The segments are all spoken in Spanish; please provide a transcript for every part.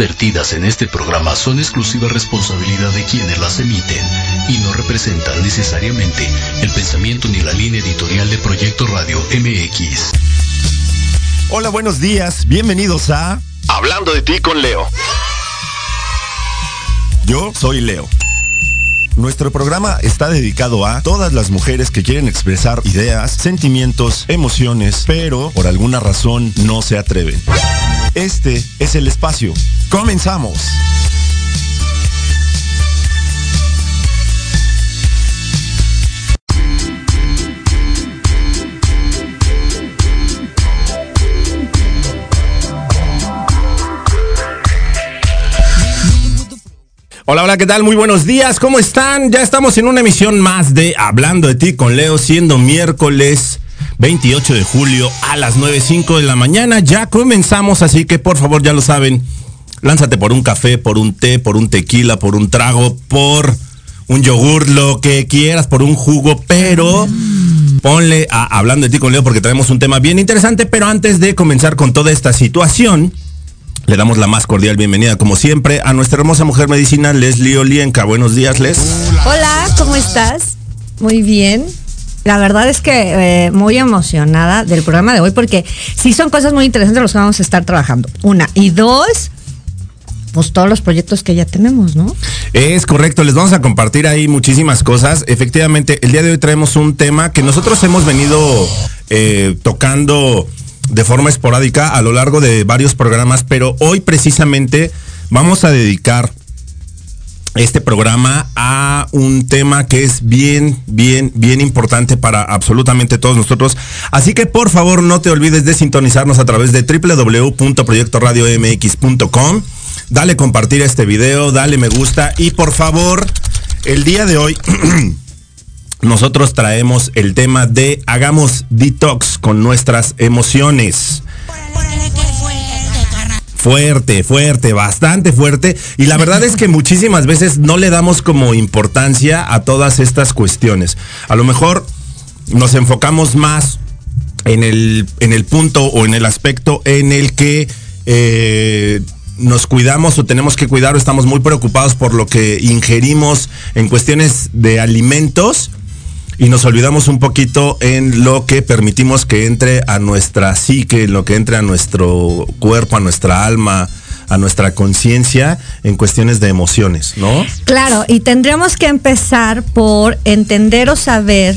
vertidas en este programa son exclusiva responsabilidad de quienes las emiten y no representan necesariamente el pensamiento ni la línea editorial de Proyecto Radio MX. Hola, buenos días. Bienvenidos a Hablando de ti con Leo. Yo soy Leo. Nuestro programa está dedicado a todas las mujeres que quieren expresar ideas, sentimientos, emociones, pero por alguna razón no se atreven. Este es el espacio. Comenzamos. Hola, hola, ¿qué tal? Muy buenos días, ¿cómo están? Ya estamos en una emisión más de Hablando de ti con Leo, siendo miércoles 28 de julio a las 9.05 de la mañana. Ya comenzamos, así que por favor ya lo saben, lánzate por un café, por un té, por un tequila, por un trago, por un yogur, lo que quieras, por un jugo, pero ponle a Hablando de ti con Leo porque tenemos un tema bien interesante, pero antes de comenzar con toda esta situación, le damos la más cordial bienvenida, como siempre, a nuestra hermosa mujer medicina, Leslie Olienka. Buenos días, Les. Hola, ¿cómo estás? Muy bien. La verdad es que eh, muy emocionada del programa de hoy porque sí son cosas muy interesantes los que vamos a estar trabajando. Una. Y dos, pues todos los proyectos que ya tenemos, ¿no? Es correcto, les vamos a compartir ahí muchísimas cosas. Efectivamente, el día de hoy traemos un tema que nosotros hemos venido eh, tocando de forma esporádica a lo largo de varios programas, pero hoy precisamente vamos a dedicar este programa a un tema que es bien, bien, bien importante para absolutamente todos nosotros. Así que por favor no te olvides de sintonizarnos a través de www.proyectoradiomx.com. Dale compartir este video, dale me gusta y por favor, el día de hoy nosotros traemos el tema de hagamos detox con nuestras emociones. Fuerte, fuerte, bastante fuerte. Y la verdad es que muchísimas veces no le damos como importancia a todas estas cuestiones. A lo mejor nos enfocamos más en el, en el punto o en el aspecto en el que eh, nos cuidamos o tenemos que cuidar o estamos muy preocupados por lo que ingerimos en cuestiones de alimentos y nos olvidamos un poquito en lo que permitimos que entre a nuestra psique, en lo que entre a nuestro cuerpo, a nuestra alma, a nuestra conciencia en cuestiones de emociones, ¿no? Claro, y tendríamos que empezar por entender o saber,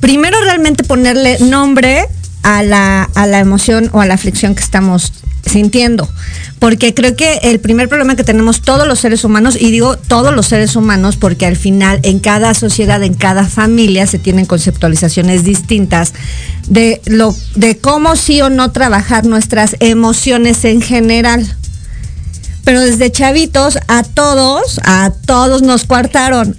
primero realmente ponerle nombre a la, a la emoción o a la aflicción que estamos sintiendo. Porque creo que el primer problema que tenemos todos los seres humanos, y digo todos los seres humanos, porque al final en cada sociedad, en cada familia se tienen conceptualizaciones distintas de lo, de cómo sí o no trabajar nuestras emociones en general. Pero desde chavitos a todos, a todos nos coartaron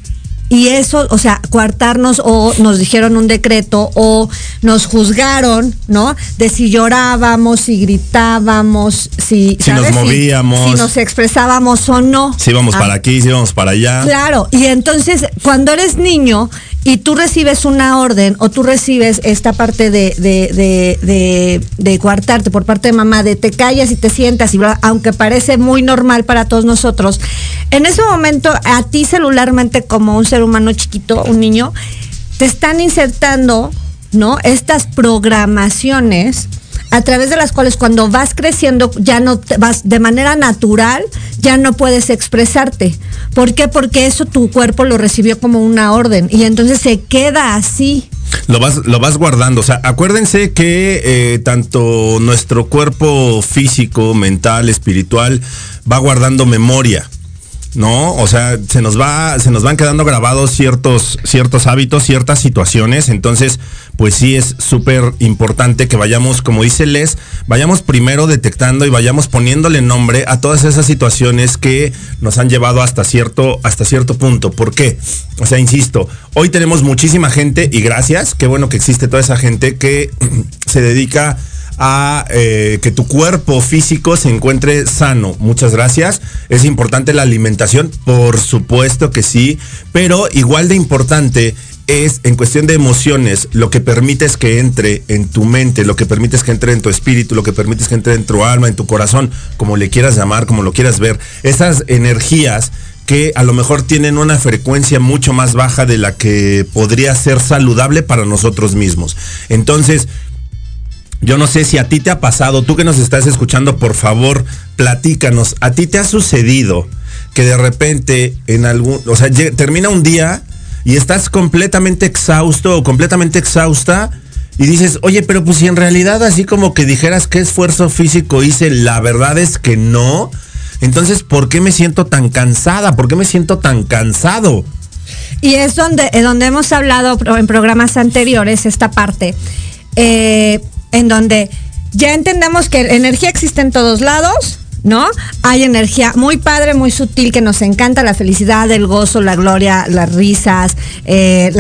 y eso, o sea, coartarnos o nos dijeron un decreto o nos juzgaron, ¿no? De si llorábamos, si gritábamos, si, si nos movíamos, si, nos expresábamos o no. Si íbamos Ah, para aquí, si íbamos para allá. Claro, y entonces cuando eres niño y tú recibes una orden o tú recibes esta parte de, de, de, de, coartarte por parte de mamá, de te callas y te sientas, y aunque parece muy normal para todos nosotros, en ese momento a ti celularmente como un ser humano chiquito, un niño, te están insertando, ¿no? Estas programaciones a través de las cuales cuando vas creciendo ya no te vas de manera natural, ya no puedes expresarte. ¿Por qué? Porque eso tu cuerpo lo recibió como una orden y entonces se queda así. Lo vas, lo vas guardando. O sea, acuérdense que eh, tanto nuestro cuerpo físico, mental, espiritual, va guardando memoria. ¿no? O sea, se nos va, se nos van quedando grabados ciertos, ciertos hábitos, ciertas situaciones. Entonces, pues sí es súper importante que vayamos, como dice Les, vayamos primero detectando y vayamos poniéndole nombre a todas esas situaciones que nos han llevado hasta cierto, hasta cierto punto. ¿Por qué? O sea, insisto, hoy tenemos muchísima gente y gracias, qué bueno que existe toda esa gente que se dedica a eh, que tu cuerpo físico se encuentre sano. Muchas gracias. Es importante la alimentación, por supuesto que sí, pero igual de importante es en cuestión de emociones, lo que permites que entre en tu mente, lo que permites que entre en tu espíritu, lo que permites que entre en tu alma, en tu corazón, como le quieras llamar, como lo quieras ver, esas energías que a lo mejor tienen una frecuencia mucho más baja de la que podría ser saludable para nosotros mismos. Entonces, yo no sé si a ti te ha pasado, tú que nos estás escuchando, por favor, platícanos, ¿a ti te ha sucedido que de repente en algún, o sea, termina un día y estás completamente exhausto o completamente exhausta y dices, oye, pero pues si en realidad así como que dijeras qué esfuerzo físico hice, la verdad es que no, entonces, ¿por qué me siento tan cansada? ¿Por qué me siento tan cansado? Y es donde, donde hemos hablado en programas anteriores, esta parte, eh, en donde ya entendemos que energía existe en todos lados, ¿no? Hay energía muy padre, muy sutil, que nos encanta, la felicidad, el gozo, la gloria, las risas, eh,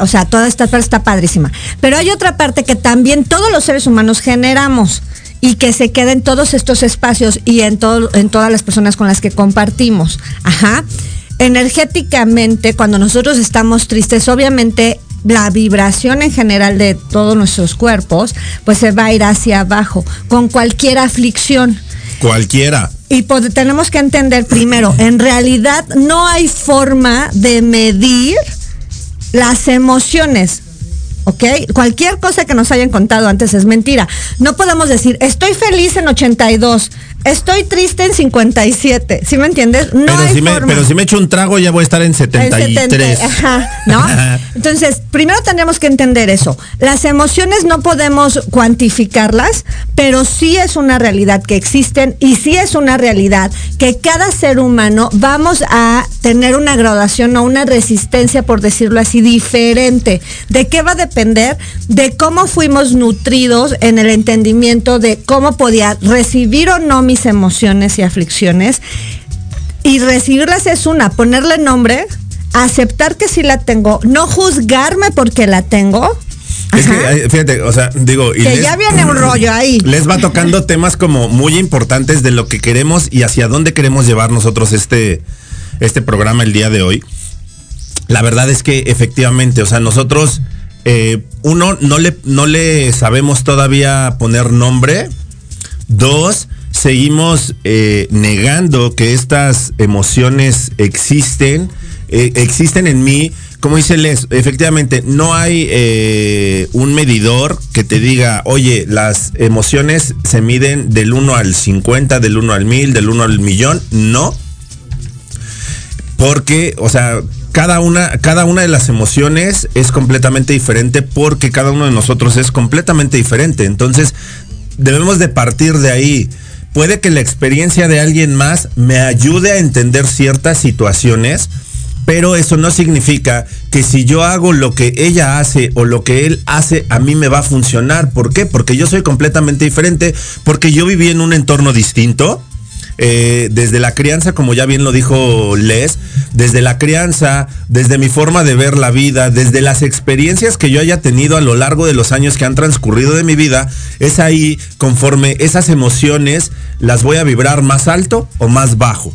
o sea, toda esta parte está padrísima. Pero hay otra parte que también todos los seres humanos generamos y que se queden todos estos espacios y en, en todas las personas con las que compartimos. Ajá. Energéticamente, cuando nosotros estamos tristes, obviamente la vibración en general de todos nuestros cuerpos, pues se va a ir hacia abajo, con cualquier aflicción. Cualquiera. Y tenemos que entender primero, en realidad no hay forma de medir las emociones. ¿ok? Cualquier cosa que nos hayan contado antes es mentira. No podemos decir, estoy feliz en 82, estoy triste en 57, ¿sí me entiendes? No pero, si me, pero si me echo un trago ya voy a estar en 73. ajá, ¿no? Entonces, primero tendríamos que entender eso. Las emociones no podemos cuantificarlas, pero sí es una realidad que existen y sí es una realidad que cada ser humano vamos a tener una graduación o una resistencia, por decirlo así, diferente. ¿De qué va a depender? De cómo fuimos nutridos en el entendimiento de cómo podía recibir o no mis emociones y aflicciones. Y recibirlas es una, ponerle nombre, aceptar que sí la tengo, no juzgarme porque la tengo. Es que, fíjate, o sea, digo... Y que ya viene un rollo ahí. Les va tocando temas como muy importantes de lo que queremos y hacia dónde queremos llevar nosotros este, este programa el día de hoy. La verdad es que efectivamente, o sea, nosotros, eh, uno, no le, no le sabemos todavía poner nombre. Dos, seguimos eh, negando que estas emociones existen, eh, existen en mí. Como dice Les, efectivamente, no hay eh, un medidor que te diga, oye, las emociones se miden del 1 al 50, del 1 al 1000, del 1 al millón. No. Porque, o sea, cada una, cada una de las emociones es completamente diferente porque cada uno de nosotros es completamente diferente. Entonces, debemos de partir de ahí puede que la experiencia de alguien más me ayude a entender ciertas situaciones, pero eso no significa que si yo hago lo que ella hace o lo que él hace, a mí me va a funcionar. ¿Por qué? Porque yo soy completamente diferente, porque yo viví en un entorno distinto eh, desde la crianza, como ya bien lo dijo Les, desde la crianza, desde mi forma de ver la vida, desde las experiencias que yo haya tenido a lo largo de los años que han transcurrido de mi vida, es ahí conforme esas emociones las voy a vibrar más alto o más bajo.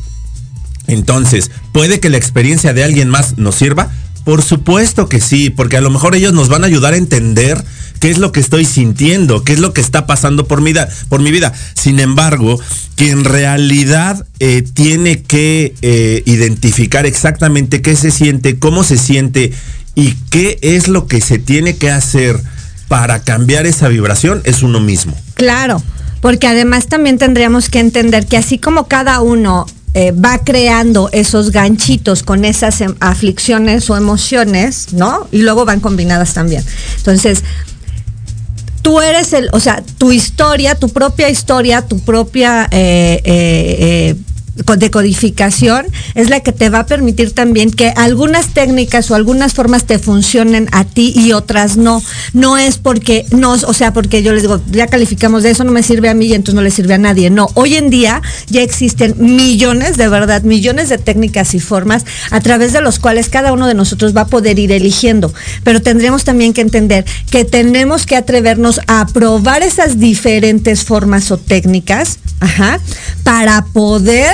Entonces, ¿puede que la experiencia de alguien más nos sirva? Por supuesto que sí, porque a lo mejor ellos nos van a ayudar a entender qué es lo que estoy sintiendo, qué es lo que está pasando por mi, por mi vida. Sin embargo, quien en realidad eh, tiene que eh, identificar exactamente qué se siente, cómo se siente y qué es lo que se tiene que hacer para cambiar esa vibración es uno mismo. Claro, porque además también tendríamos que entender que así como cada uno eh, va creando esos ganchitos con esas em, aflicciones o emociones, ¿no? Y luego van combinadas también. Entonces, tú eres el, o sea, tu historia, tu propia historia, tu propia eh, eh, de codificación es la que te va a permitir también que algunas técnicas o algunas formas te funcionen a ti y otras no. No es porque no, o sea, porque yo les digo, ya calificamos de eso, no me sirve a mí y entonces no le sirve a nadie. No, hoy en día ya existen millones, de verdad, millones de técnicas y formas a través de los cuales cada uno de nosotros va a poder ir eligiendo. Pero tendremos también que entender que tenemos que atrevernos a probar esas diferentes formas o técnicas, para poder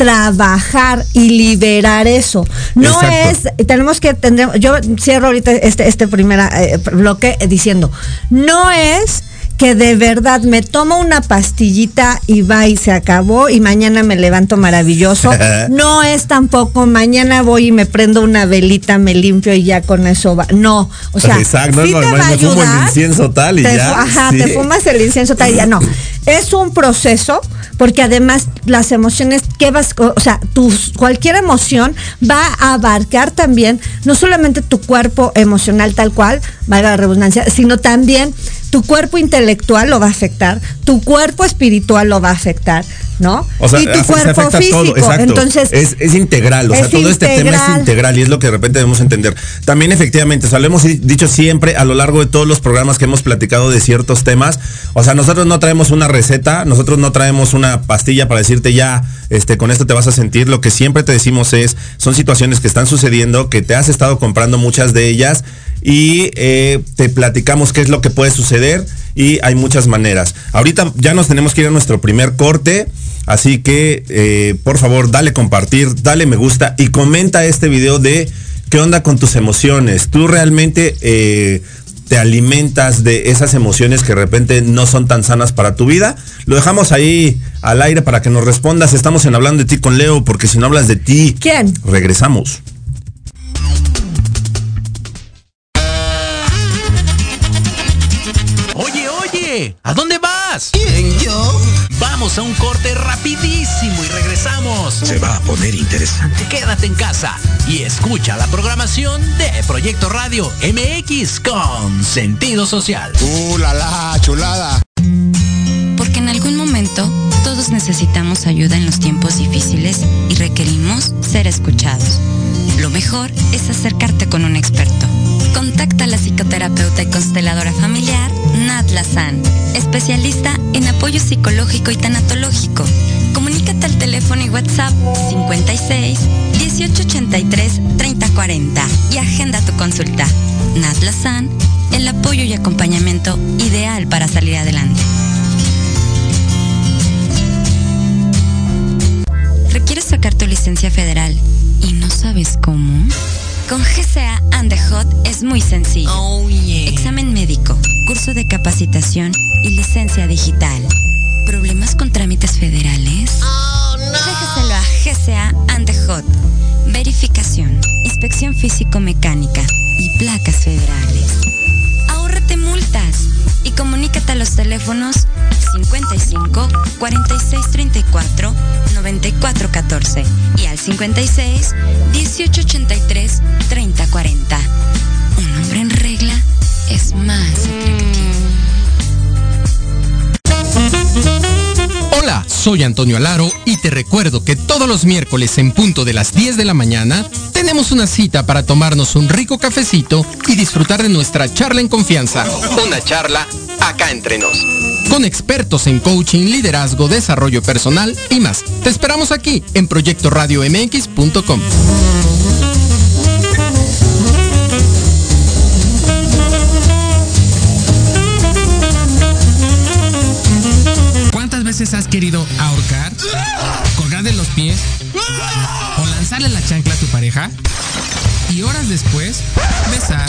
trabajar y liberar eso. No es, tenemos que tener, yo cierro ahorita este, este primer eh, bloque diciendo, no es que de verdad me tomo una pastillita y va y se acabó y mañana me levanto maravilloso. no es tampoco mañana voy y me prendo una velita, me limpio y ya con eso va. No, o sea, Exacto, sí te va a ayudar. el incienso tal y ya. Ajá, te fumas el incienso tal y ya. No, es un proceso porque además las emociones que vas, o sea, tus, cualquier emoción va a abarcar también no solamente tu cuerpo emocional tal cual, valga la redundancia, sino también tu cuerpo intelectual lo va a afectar, tu cuerpo espiritual lo va a afectar, ¿no? y tu cuerpo físico. Entonces, es, integral, o sea, todo este tema es integral y es lo que de repente debemos entender. También efectivamente, o sea, lo hemos dicho siempre a lo largo de todos los programas que hemos platicado de ciertos temas, o sea, nosotros no traemos una receta, nosotros no traemos una pastilla para decirte ya, este, con esto te vas a sentir, lo que siempre te decimos es, son situaciones que están sucediendo, que te has estado comprando muchas de ellas y eh, te platicamos qué es lo que puede suceder y hay muchas maneras. Ahorita ya nos tenemos que ir a nuestro primer corte. Así que, eh, por favor, dale compartir, dale me gusta y comenta este video de qué onda con tus emociones. Tú realmente eh, te alimentas de esas emociones que de repente no son tan sanas para tu vida. Lo dejamos ahí al aire para que nos respondas. Estamos en hablando de ti con Leo, porque si no hablas de ti, ¿quién? Regresamos. ¿A dónde vas? ¿Quién, yo? Vamos a un corte rapidísimo y regresamos. Se va a poner interesante. Quédate en casa y escucha la programación de Proyecto Radio MX con sentido social. ¡Uh, la, la chulada! Porque en algún momento todos necesitamos ayuda en los tiempos difíciles y requerimos ser escuchados. Lo mejor es acercarte con un experto. Contacta a la psicoterapeuta y consteladora familiar Nat Lazan, especialista en apoyo psicológico y tanatológico. Comunícate al teléfono y WhatsApp 56 1883 3040 y agenda tu consulta. Nat Lazan, el apoyo y acompañamiento ideal para salir adelante. ¿Requieres sacar tu licencia federal y no sabes cómo? Con GCA and the Hot es muy sencillo. Oh, Examen médico, curso de capacitación y licencia digital. ¿Problemas con trámites federales? Oh, no. Déjaselo a GCA and the Hot. Verificación, inspección físico-mecánica y placas federales. Comunícate a los teléfonos 55 46 34 94 14 y al 56 18 83 30 40. Un hombre en regla es más atractivo. Hola, soy Antonio Alaro y te recuerdo que todos los miércoles en punto de las 10 de la mañana tenemos una cita para tomarnos un rico cafecito y disfrutar de nuestra charla en confianza. Una charla acá entre nos. Con expertos en coaching, liderazgo, desarrollo personal y más. Te esperamos aquí en proyectoradiomx.com. ¿Cuántas veces has querido ahorcar? ¿Colgar de los pies? ¿O lanzarle la chancla a tu pareja? Y horas después, besar,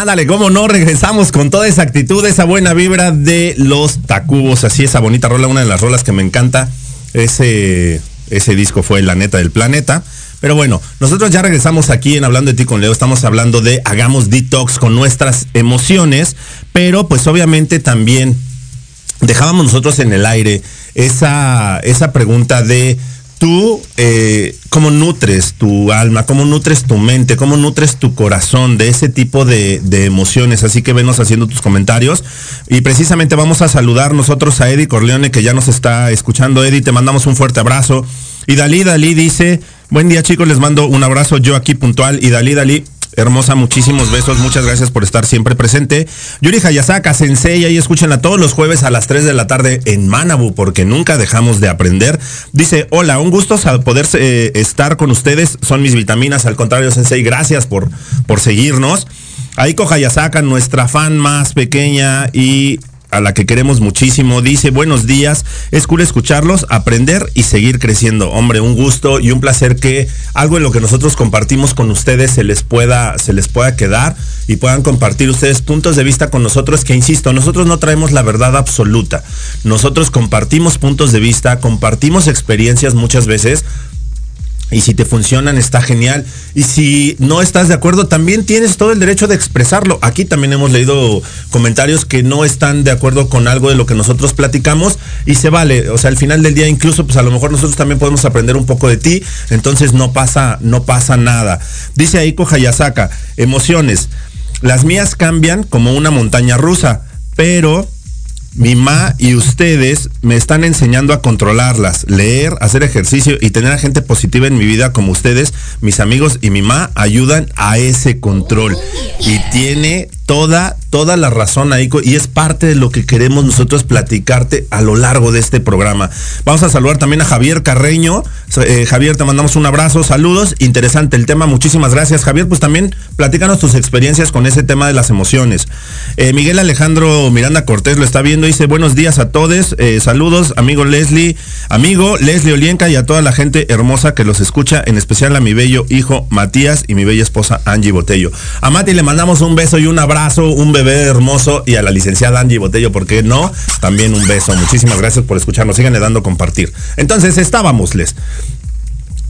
Ándale, cómo no, regresamos con toda esa actitud, esa buena vibra de los Tacubos. Así, esa bonita rola, una de las rolas que me encanta. Ese, ese disco fue La Neta del Planeta. Pero bueno, nosotros ya regresamos aquí en Hablando de ti con Leo. Estamos hablando de hagamos detox con nuestras emociones. Pero pues obviamente también dejábamos nosotros en el aire esa, esa pregunta de tú eh, cómo nutres tu alma, cómo nutres tu mente, cómo nutres tu corazón de ese tipo de, de, emociones. Así que venos haciendo tus comentarios. Y precisamente vamos a saludar nosotros a Eddie Corleone, que ya nos está escuchando. Eddie, te mandamos un fuerte abrazo. Y Dalí, Dalí dice, buen día chicos, les mando un abrazo yo aquí puntual. Y Dalí, Dalí, Hermosa, muchísimos besos, muchas gracias por estar siempre presente. Yuri Hayasaka, Sensei, ahí escúchenla todos los jueves a las 3 de la tarde en Manabu, porque nunca dejamos de aprender. Dice, hola, un gusto poder eh, estar con ustedes, son mis vitaminas, al contrario, Sensei, gracias por, por seguirnos. Aiko Hayasaka, nuestra fan más pequeña y a la que queremos muchísimo. Dice, buenos días, es cool escucharlos, aprender y seguir creciendo. Hombre, un gusto y un placer que algo de lo que nosotros compartimos con ustedes se les pueda, se les pueda quedar y puedan compartir ustedes puntos de vista con nosotros que, insisto, nosotros no traemos la verdad absoluta. Nosotros compartimos puntos de vista, compartimos experiencias muchas veces, y si te funcionan, está genial. Y si no estás de acuerdo, también tienes todo el derecho de expresarlo. Aquí también hemos leído comentarios que no están de acuerdo con algo de lo que nosotros platicamos y se vale. O sea, al final del día, incluso, pues a lo mejor nosotros también podemos aprender un poco de ti. Entonces no pasa, no pasa nada. Dice Aiko Hayasaka, emociones. Las mías cambian como una montaña rusa, pero mi ma y ustedes me están enseñando a controlarlas, leer, hacer ejercicio y tener a gente positiva en mi vida como ustedes, mis amigos y mi ma ayudan a ese control. Y tiene toda, toda la razón, Aiko, y es parte de lo que queremos nosotros platicarte a lo largo de este programa. Vamos a saludar también a Javier Carreño. Eh, Javier, te mandamos un abrazo, saludos, interesante el tema, muchísimas gracias. Javier, pues también platícanos tus experiencias con ese tema de las emociones. Eh, Miguel Alejandro Miranda Cortés lo está viendo, dice buenos días a todos, eh, saludos, amigo Leslie, amigo Leslie Olienka y a toda la gente hermosa que los escucha, en especial a mi bello hijo Matías y mi bella esposa Angie Botello. A Mati le mandamos un beso y un abrazo, un bebé hermoso y a la licenciada Angie Botello, ¿por qué no? También un beso. Muchísimas gracias por escucharnos. Síganle dando compartir. Entonces, estábamos, les.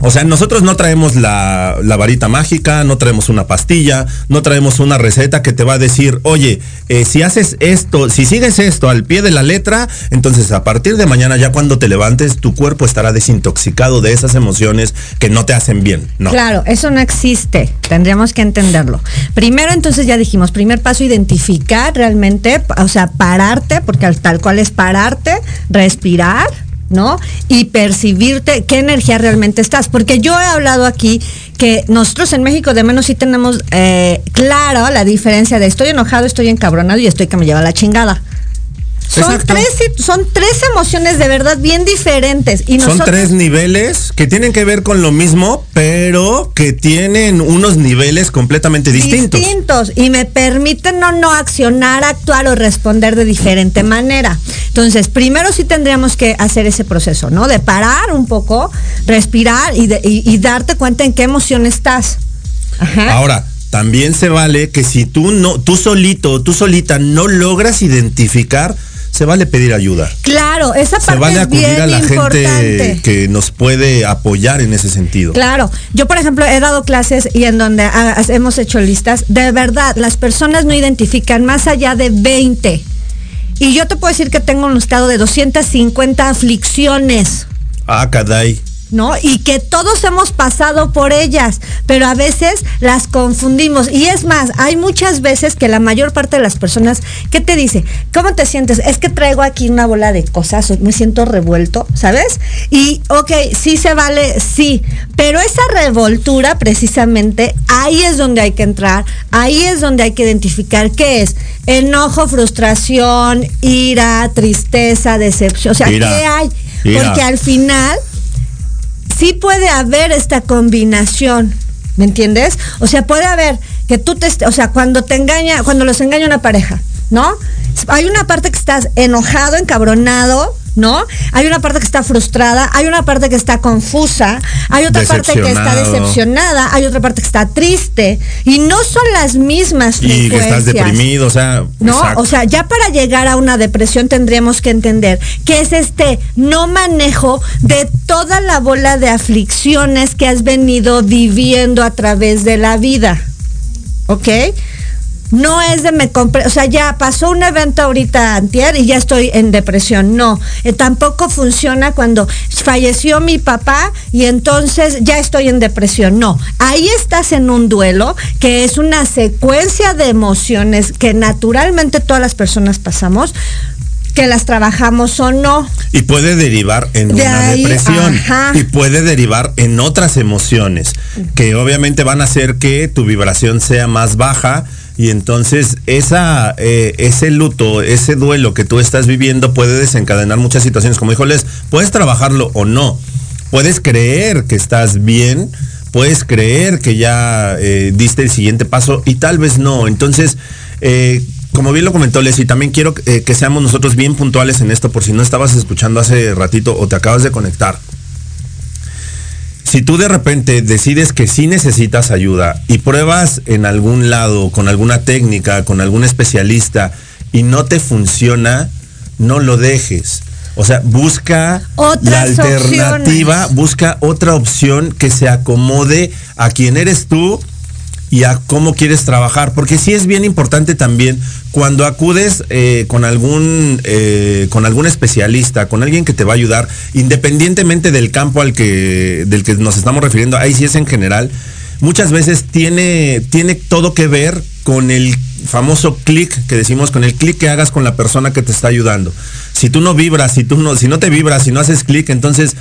O sea, nosotros no traemos la, varita mágica, no traemos una pastilla, no traemos una receta que te va a decir, oye, eh, si haces esto, si sigues esto al pie de la letra, entonces a partir de mañana ya cuando te levantes, tu cuerpo estará desintoxicado de esas emociones que no te hacen bien. Claro, eso no existe. Tendríamos que entenderlo. Primero, entonces ya dijimos, primer paso, identificar realmente, o sea, pararte, porque tal cual es pararte, respirar ¿no? Y percibirte qué energía realmente estás. Porque yo he hablado aquí que nosotros en México de menos sí tenemos eh, claro la diferencia de estoy enojado, estoy encabronado y estoy que me lleva la chingada. Son tres, son tres emociones de verdad bien diferentes. Y son tres niveles que tienen que ver con lo mismo, pero que tienen unos niveles completamente distintos. Distintos. Y me permiten no, no accionar, actuar o responder de diferente manera. Entonces, primero sí tendríamos que hacer ese proceso, ¿no? De parar un poco, respirar y, y darte cuenta en qué emoción estás. Ahora, también se vale que si tú no, tú solito, tú solita no logras identificar se vale pedir ayuda. Claro, esa parte se vale acudir a la gente que nos puede apoyar en ese sentido. Claro, yo por ejemplo he dado clases y en donde hemos hecho listas, de verdad, las personas no identifican más allá de 20. Y yo te puedo decir que tengo un estado de 250 aflicciones. Ah, caday. ¿No? Y que todos hemos pasado por ellas, pero a veces las confundimos. Y es más, hay muchas veces que la mayor parte de las personas, ¿qué te dice? ¿Cómo te sientes? Es que traigo aquí una bola de cosas, me siento revuelto, ¿sabes? Y, ok, sí se vale, sí, pero esa revoltura precisamente, ahí es donde hay que entrar, ahí es donde hay que identificar qué es enojo, frustración, ira, tristeza, decepción, o sea, ¿qué hay? Porque al final sí puede haber esta combinación. ¿Me entiendes? O sea, puede haber que tú te, o sea, cuando te engaña, cuando los engaña una pareja, ¿no? Hay una parte que estás enojado, encabronado, ¿no? Hay una parte que está frustrada, hay una parte que está confusa, hay otra parte que está decepcionada, hay otra parte que está triste y no son las mismas Y que estás deprimido, o sea, no, o sea, ya para llegar a una depresión tendríamos que entender que es este no manejo de toda la bola de aflicciones que has venido viviendo a través de la vida. ¿Ok? No es de me compré, o sea, ya pasó un evento ahorita antier y ya estoy en depresión. No, eh, tampoco funciona cuando falleció mi papá y entonces ya estoy en depresión. No, ahí estás en un duelo que es una secuencia de emociones que naturalmente todas las personas pasamos que las trabajamos o no. Y puede derivar en una depresión. Y puede derivar en otras emociones que obviamente van a hacer que tu vibración sea más baja. Y entonces esa, eh, ese luto, ese duelo que tú estás viviendo puede desencadenar muchas situaciones. Como dijo Les, puedes trabajarlo o no. Puedes creer que estás bien, puedes creer que ya eh, diste el siguiente paso y tal vez no. Entonces, eh, como bien lo comentó Leslie, también quiero que seamos nosotros bien puntuales en esto, por si no estabas escuchando hace ratito o te acabas de conectar. Si tú de repente decides que sí necesitas ayuda y pruebas en algún lado, con alguna técnica, con algún especialista, y no te funciona, no lo dejes. O sea, busca la alternativa, busca otra opción que se acomode a quien eres tú y a cómo quieres trabajar. Porque sí es bien importante también cuando acudes eh, con, algún, eh, con algún especialista, con alguien que te va a ayudar, independientemente del campo al que, del que nos estamos refiriendo, ahí sí es en general, muchas veces tiene, tiene todo que ver con el famoso clic que decimos, con el clic que hagas con la persona que te está ayudando. Si tú no vibras, si tú no, si no te vibras, si no haces clic, entonces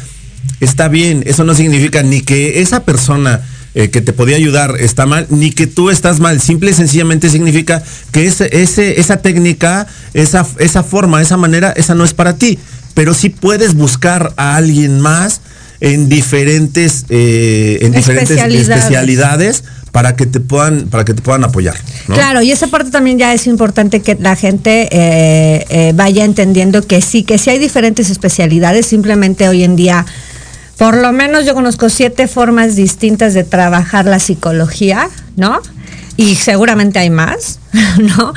está bien. Eso no significa ni que esa persona eh, que te podía ayudar está mal, ni que tú estás mal. Simple y sencillamente significa que ese, ese, esa técnica, esa, esa forma, esa manera, esa no es para ti. Pero sí puedes buscar a alguien más en diferentes, eh, en diferentes especialidades. para que te puedan para que te puedan apoyar claro y esa parte también ya es importante que la gente eh, vaya entendiendo que sí que sí hay diferentes especialidades simplemente hoy en día por lo menos yo conozco siete formas distintas de trabajar la psicología, ¿no? Y seguramente hay más, ¿no?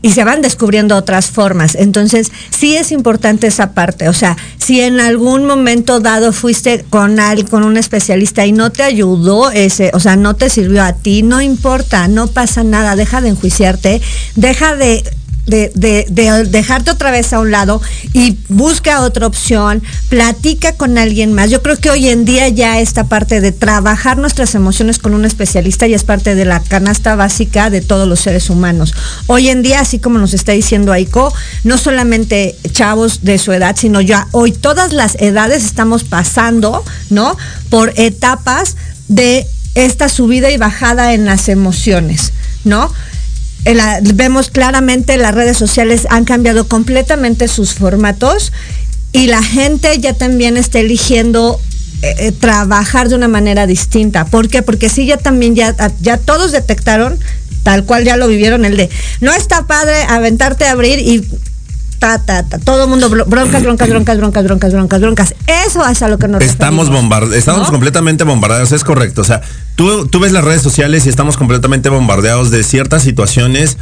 y se van descubriendo otras formas. Entonces, sí es importante esa parte. O sea, si en algún momento dado fuiste con alguien, con un especialista y no te ayudó ese, o sea, no te sirvió a ti, no importa, no pasa nada, deja de enjuiciarte, deja de de, dejarte otra vez a un lado y busca otra opción, platica con alguien más. Yo creo que hoy en día ya esta parte de trabajar nuestras emociones con un especialista ya es parte de la canasta básica de todos los seres humanos. Hoy en día, así como nos está diciendo Aiko, no solamente chavos de su edad, sino ya hoy todas las edades estamos pasando, ¿no? Por etapas de esta subida y bajada en las emociones, ¿no? Vemos claramente las redes sociales han cambiado completamente sus formatos y la gente ya también está eligiendo eh, eh, trabajar de una manera distinta. ¿Por qué? Porque sí, ya también ya, ya todos detectaron, tal cual ya lo vivieron, el de no está padre aventarte a abrir y ta, ta, ta, todo el mundo broncas, broncas, broncas, broncas, broncas, broncas, broncas. Eso es a lo que nos Estamos bombardeados, estamos completamente bombardeados, es correcto. O sea, tú, tú ves las redes sociales y estamos completamente bombardeados de ciertas situaciones.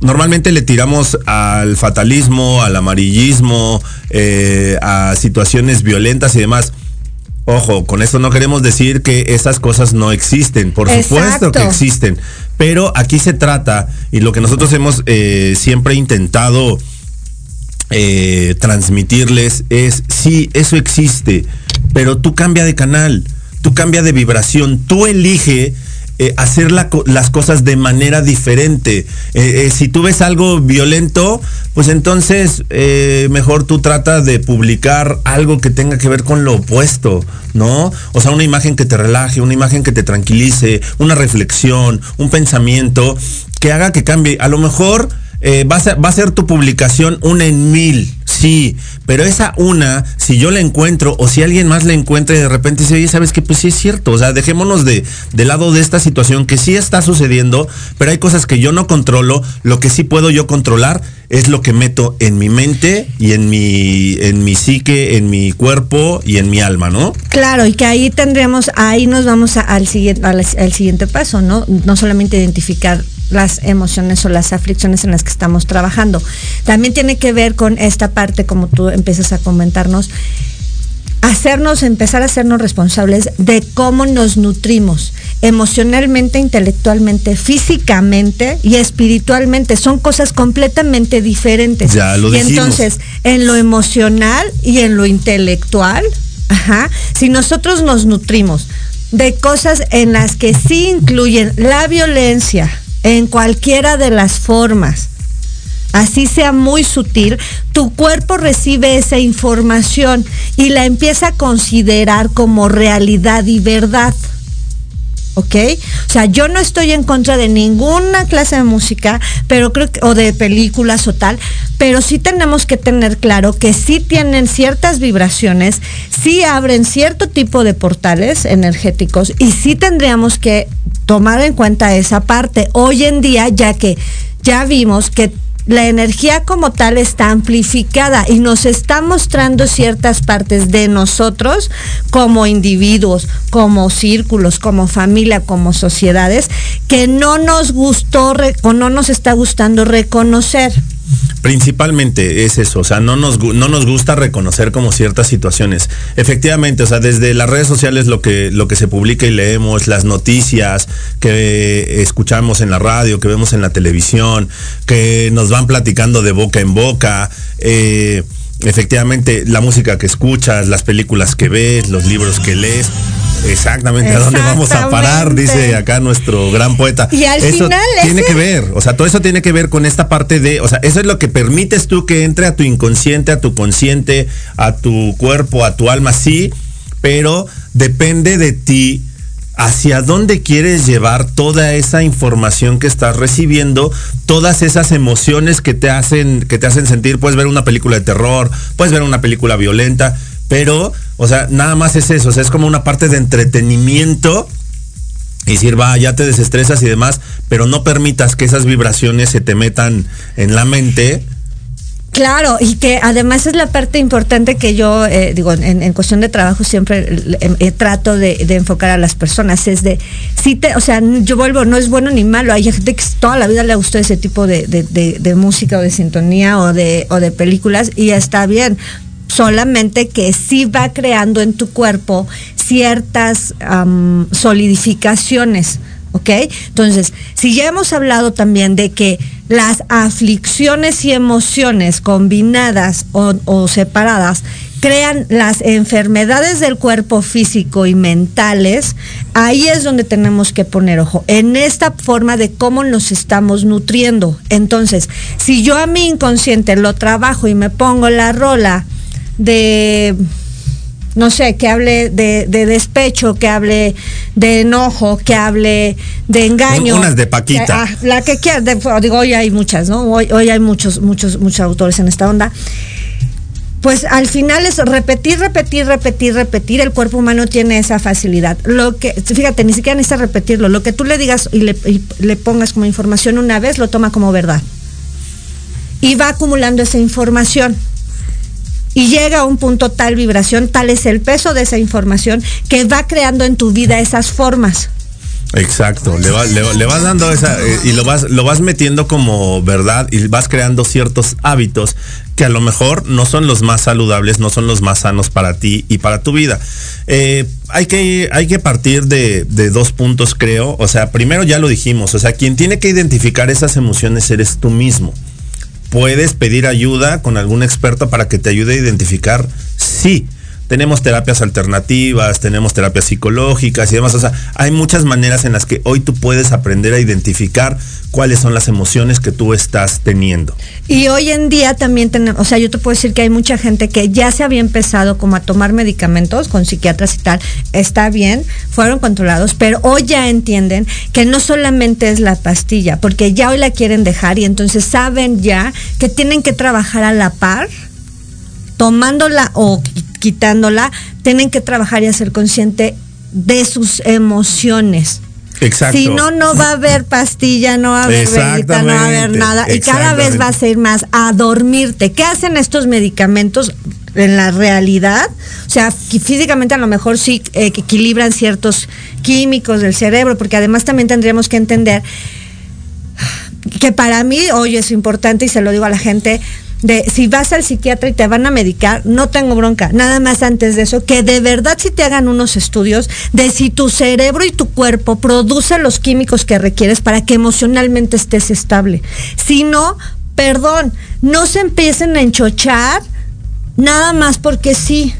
Normalmente le tiramos al fatalismo, al amarillismo, eh, a situaciones violentas y demás. Ojo, con esto no queremos decir que esas cosas no existen, por supuesto que existen, pero aquí se trata, y lo que nosotros hemos eh, siempre intentado eh, transmitirles es, sí, eso existe, pero tú cambia de canal, tú cambia de vibración, tú elige eh, hacer las cosas de manera diferente. Eh, si tú ves algo violento, pues entonces mejor tú trata de publicar algo que tenga que ver con lo opuesto, ¿no? O sea, una imagen que te relaje, una imagen que te tranquilice, una reflexión, un pensamiento que haga que cambie. A lo mejor eh, va, a ser, tu publicación una en mil, sí, pero esa una, si yo la encuentro o si alguien más la encuentra y de repente dice, oye, ¿sabes qué? Pues sí es cierto, o sea, dejémonos de, de lado de esta situación que sí está sucediendo, pero hay cosas que yo no controlo, lo que sí puedo yo controlar es lo que meto en mi mente y en mi, en mi psique, en mi cuerpo y en mi alma, ¿no? Claro, y que ahí tendríamos, ahí nos vamos al, siguiente, al siguiente paso, ¿no? No solamente identificar las emociones o las aflicciones en las que estamos trabajando. También tiene que ver con esta parte, como tú empiezas a comentarnos, hacernos, empezar a hacernos responsables de cómo nos nutrimos emocionalmente, intelectualmente, físicamente y espiritualmente. Son cosas completamente diferentes. Ya lo y entonces, en lo emocional y en lo intelectual, ajá, si nosotros nos nutrimos de cosas en las que sí incluyen la violencia en cualquiera de las formas, así sea muy sutil, tu cuerpo recibe esa información y la empieza a considerar como realidad y verdad. ¿ok? O sea, yo no estoy en contra de ninguna clase de música, pero creo que, o de películas o tal, pero sí tenemos que tener claro que sí tienen ciertas vibraciones, sí abren cierto tipo de portales energéticos y sí tendríamos que tomar en cuenta esa parte hoy en día, ya que ya vimos que la energía como tal está amplificada y nos está mostrando ciertas partes de nosotros como individuos, como círculos, como familia, como sociedades, que no nos gustó o no nos está gustando reconocer. Principalmente es eso, o sea, no nos, no nos gusta reconocer como ciertas situaciones. Efectivamente, o sea, desde las redes sociales lo que, lo que se publica y leemos, las noticias que escuchamos en la radio, que vemos en la televisión, que nos van platicando de boca en boca, eh, efectivamente la música que escuchas, las películas que ves, los libros que lees, Exactamente, ¿a dónde vamos a parar? Dice acá nuestro gran poeta. Y al eso final tiene que ver, o sea, todo eso tiene que ver con esta parte de, o sea, eso es lo que permites tú que entre a tu inconsciente, a tu consciente, a tu cuerpo, a tu alma, sí, pero depende de ti hacia dónde quieres llevar toda esa información que estás recibiendo, todas esas emociones que te hacen que te hacen sentir, puedes ver una película de terror, puedes ver una película violenta, pero, o sea, nada más es eso, o sea, es como una parte de entretenimiento y decir, va, ya te desestresas y demás, pero no permitas que esas vibraciones se te metan en la mente. Claro, y que además es la parte importante que yo, eh, digo, en, cuestión de trabajo siempre eh, trato de, enfocar a las personas, es de, si te, o sea, yo vuelvo, no es bueno ni malo, hay gente que toda la vida le gustó ese tipo de, de música o de sintonía o de, o de películas y está bien, solamente que sí va creando en tu cuerpo ciertas solidificaciones. ¿Ok? Entonces, si ya hemos hablado también de que las aflicciones y emociones combinadas o, o, separadas crean las enfermedades del cuerpo físico y mentales, ahí es donde tenemos que poner ojo, en esta forma de cómo nos estamos nutriendo. Entonces, si yo a mi inconsciente lo trabajo y me pongo la rola, de no sé, que hable de, despecho, que hable de enojo, que hable de engaño. Unas de Paquita. Ah, la que quiera, digo, hoy hay muchas, ¿no? Hoy, hoy hay muchos, muchos, muchos autores en esta onda. Pues al final es repetir, repetir, repetir, repetir. El cuerpo humano tiene esa facilidad. Lo que, fíjate, ni siquiera necesita repetirlo. Lo que tú le digas y le, y le pongas como información una vez, lo toma como verdad. Y va acumulando esa información y llega a un punto tal vibración, tal es el peso de esa información que va creando en tu vida esas formas. Exacto, le, vas dando esa eh, y lo vas, lo vas metiendo como verdad y vas creando ciertos hábitos que a lo mejor no son los más saludables, no son los más sanos para ti y para tu vida. Eh, hay, que, hay que partir de, de dos puntos, creo. O sea, primero ya lo dijimos, o sea, quien tiene que identificar esas emociones eres tú mismo puedes pedir ayuda con algún experto para que te ayude a identificar sí. Tenemos terapias alternativas, tenemos terapias psicológicas y demás. O sea, hay muchas maneras en las que hoy tú puedes aprender a identificar cuáles son las emociones que tú estás teniendo. Y hoy en día también tenemos, o sea, yo te puedo decir que hay mucha gente que ya se había empezado como a tomar medicamentos con psiquiatras y tal, está bien, fueron controlados, pero hoy ya entienden que no solamente es la pastilla, porque ya hoy la quieren dejar y entonces saben ya que tienen que trabajar a la par tomándola o quitándola, tienen que trabajar y hacer consciente de sus emociones. Exacto. Si no, no va a haber pastilla, no va a haber velita, no va a haber nada. Y cada vez va a ser más a dormirte. ¿Qué hacen estos medicamentos? en la realidad, o sea, físicamente a lo mejor sí eh, equilibran ciertos químicos del cerebro, porque además también tendríamos que entender que para mí hoy es importante y se lo digo a la gente, de si vas al psiquiatra y te van a medicar, no tengo bronca. Nada más antes de eso, que de verdad si te hagan unos estudios de si tu cerebro y tu cuerpo producen los químicos que requieres para que emocionalmente estés estable. Si no, perdón, no se empiecen a enchochar nada más porque sí,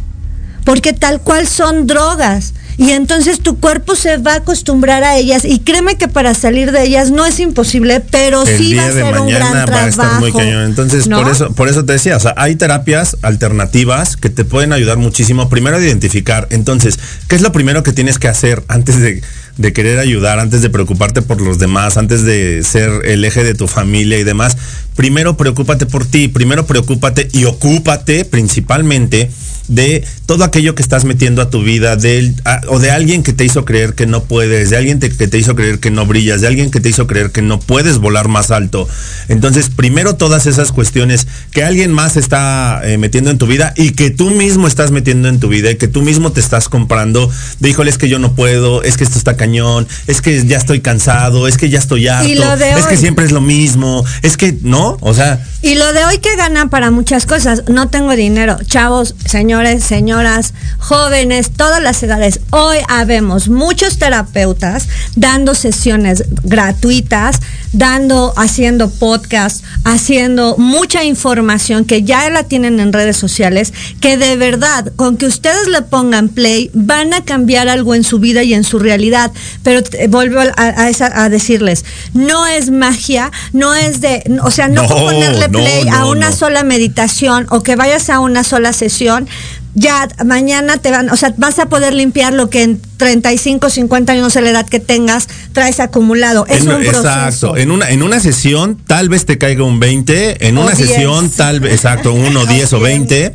porque tal cual son drogas. Y entonces tu cuerpo se va a acostumbrar a ellas. Y créeme que para salir de ellas no es imposible, pero sí va a ser un gran trabajo. Entonces, por eso por eso te decía, o sea, hay terapias alternativas que te pueden ayudar muchísimo. Primero a identificar. Entonces, ¿qué es lo primero que tienes que hacer antes de de querer ayudar, antes de preocuparte por los demás, antes de ser el eje de tu familia y demás, primero preocúpate por ti, primero preocúpate y ocúpate principalmente de todo aquello que estás metiendo a tu vida, de, o de alguien que te hizo creer que no puedes, de alguien que te hizo creer que no brillas, de alguien que te hizo creer que no puedes volar más alto. Entonces, primero todas esas cuestiones que alguien más está eh, metiendo en tu vida y que tú mismo estás metiendo en tu vida y que tú mismo te estás comprando, de híjole, es que yo no puedo, es que esto está cañón, es que ya estoy cansado, es que ya estoy harto, es que siempre es lo mismo, es que, ¿no? O sea... Y lo de hoy que ganan para muchas cosas, no tengo dinero, chavos, señores, señoras, jóvenes, todas las edades. Hoy habemos muchos terapeutas dando sesiones gratuitas, dando, haciendo podcast, haciendo mucha información que ya la tienen en redes sociales, que de verdad, con que ustedes le pongan play, van a cambiar algo en su vida y en su realidad. Pero vuelvo a, decirles, no es magia, no es de, o sea, no, ponerle play a una sola meditación o que vayas a una sola sesión ya mañana te van, o sea, vas a poder limpiar lo que en 35, 50 años de la edad que tengas traes acumulado. Es un proceso. Exacto. En una, en una sesión tal vez te caiga un 20, en una sesión tal vez, exacto, uno, 10 o 20.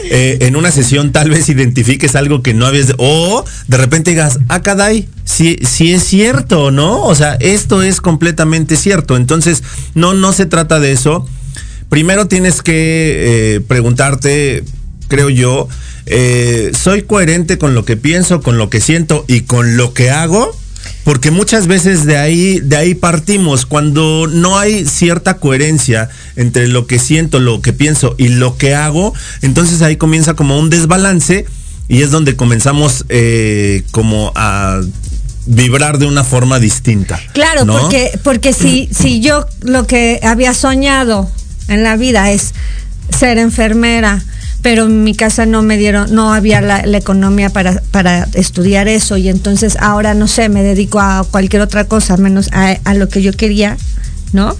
Eh, en una sesión tal vez identifiques algo que no habías, o de repente digas, ah, caray, si, si es cierto, ¿no? O sea, esto es completamente cierto. Entonces, no, no se trata de eso. Primero tienes que eh, preguntarte, creo yo, eh, soy coherente con lo que pienso, con lo que siento y con lo que hago. Porque muchas veces de ahí, de ahí partimos. Cuando no hay cierta coherencia entre lo que siento, lo que pienso y lo que hago, entonces ahí comienza como un desbalance y es donde comenzamos eh, como a vibrar de una forma distinta. Claro, porque, porque si, si yo lo que había soñado en la vida es ser enfermera, pero en mi casa no me dieron, no había la, economía para, para, estudiar eso y entonces ahora no sé, me dedico a cualquier otra cosa menos a, lo que yo quería, ¿no?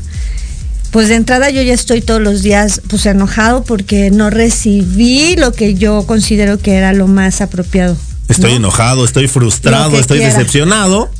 Pues de entrada yo ya estoy todos los días pues enojado porque no recibí lo que yo considero que era lo más apropiado. Estoy enojado, estoy frustrado, estoy decepcionado.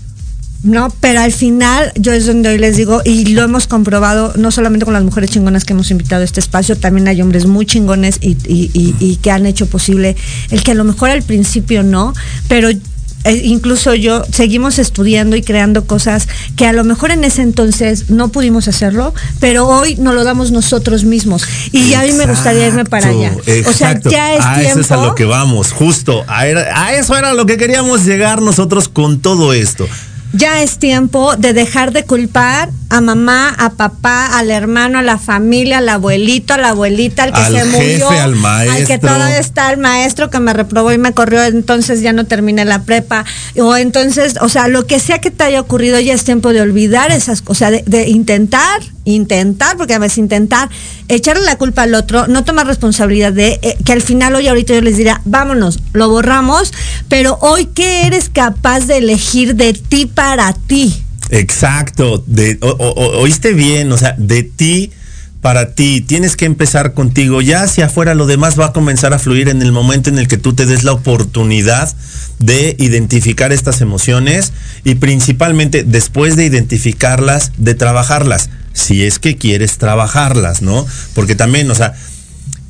¿No? Pero al final yo es donde hoy les digo, y lo hemos comprobado no solamente con las mujeres chingonas que hemos invitado a este espacio, también hay hombres muy chingones y, que han hecho posible el que a lo mejor al principio no, pero eh, incluso yo seguimos estudiando y creando cosas que a lo mejor en ese entonces no pudimos hacerlo, pero hoy nos lo damos nosotros mismos. Y a mí me gustaría irme para allá. O sea, ya es a Eso es a lo que vamos, justo. a eso era lo que queríamos llegar nosotros con todo esto ya es tiempo de dejar de culpar a mamá, a papá, al hermano, a la familia, al abuelito, a la abuelita, al que se murió, al, maestro. al que todavía está el maestro que me reprobó y me corrió, entonces ya no terminé la prepa. O entonces, o sea, lo que sea que te haya ocurrido, ya es tiempo de olvidar esas cosas, de, de intentar, intentar, porque a veces intentar, echarle la culpa al otro, no tomar responsabilidad de eh, que al final hoy ahorita yo les diría, vámonos, lo borramos, pero hoy, ¿qué eres capaz de elegir de ti para ti? Exacto, de, oíste bien, o sea, de ti para ti, tienes que empezar contigo, ya hacia afuera lo demás va a comenzar a fluir en el momento en el que tú te des la oportunidad de identificar estas emociones y principalmente después de identificarlas, de trabajarlas, si es que quieres trabajarlas, ¿no? Porque también, o sea,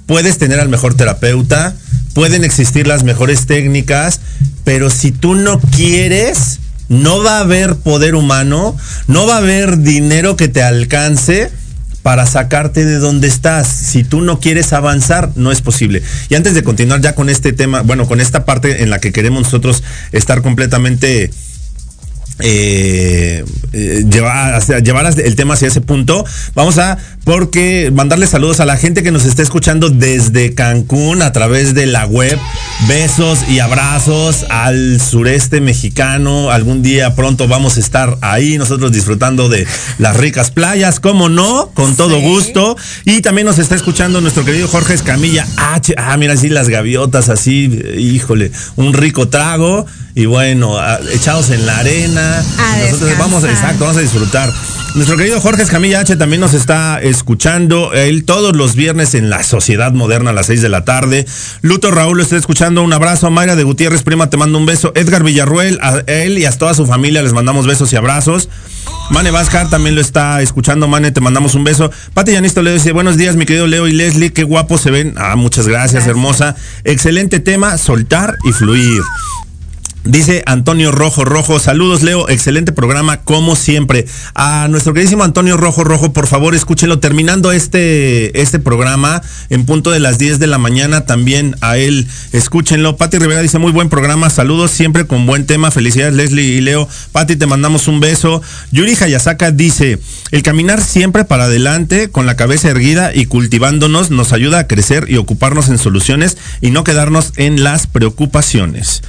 puedes tener al mejor terapeuta, pueden existir las mejores técnicas, pero si tú no quieres, no va a haber poder humano, no va a haber dinero que te alcance para sacarte de donde estás. Si tú no quieres avanzar, no es posible. Y antes de continuar ya con este tema, bueno, con esta parte en la que queremos nosotros estar completamente eh, eh, llevar, llevar el tema hacia ese punto. Vamos a, porque mandarle saludos a la gente que nos está escuchando desde Cancún a través de la web. Besos y abrazos al sureste mexicano. Algún día pronto vamos a estar ahí nosotros disfrutando de las ricas playas, como no, con todo gusto. Y también nos está escuchando nuestro querido Jorge Escamilla H. Ah, mira así las gaviotas, así, híjole, un rico trago y bueno, echados en la arena. Nosotros vamos, exacto, vamos a disfrutar. Nuestro querido Jorge Escamilla H también nos está escuchando. Él todos los viernes en la Sociedad Moderna a las 6 de la tarde. Luto Raúl lo está escuchando. Un abrazo. Mayra de Gutiérrez, prima, te mando un beso. Edgar Villarruel, a él y a toda su familia les mandamos besos y abrazos. Mane Vázquez también lo está escuchando. Mane, te mandamos un beso. Pati Yanisto le dice, buenos días, mi querido Leo y Leslie. Qué guapos se ven. Ah, muchas gracias. hermosa. Excelente tema, soltar y fluir. Dice Antonio Rojo Rojo, saludos Leo, excelente programa como siempre. A nuestro queridísimo Antonio Rojo Rojo, por favor escúchelo terminando este, este programa en punto de las 10 de la mañana, también a él escúchenlo. Pati Rivera dice muy buen programa, saludos siempre con buen tema, felicidades Leslie y Leo. Pati, te mandamos un beso. Yuri Hayasaka dice, el caminar siempre para adelante con la cabeza erguida y cultivándonos nos ayuda a crecer y ocuparnos en soluciones y no quedarnos en las preocupaciones.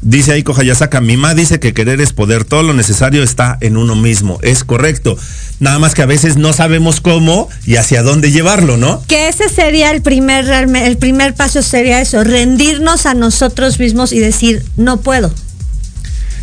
Dice Aiko Hayasaka, mi mamá dice que querer es poder, todo lo necesario está en uno mismo. Es correcto. Nada más que a veces no sabemos cómo y hacia dónde llevarlo, ¿no? Que ese sería el primer, el primer paso sería eso, rendirnos a nosotros mismos y decir, no puedo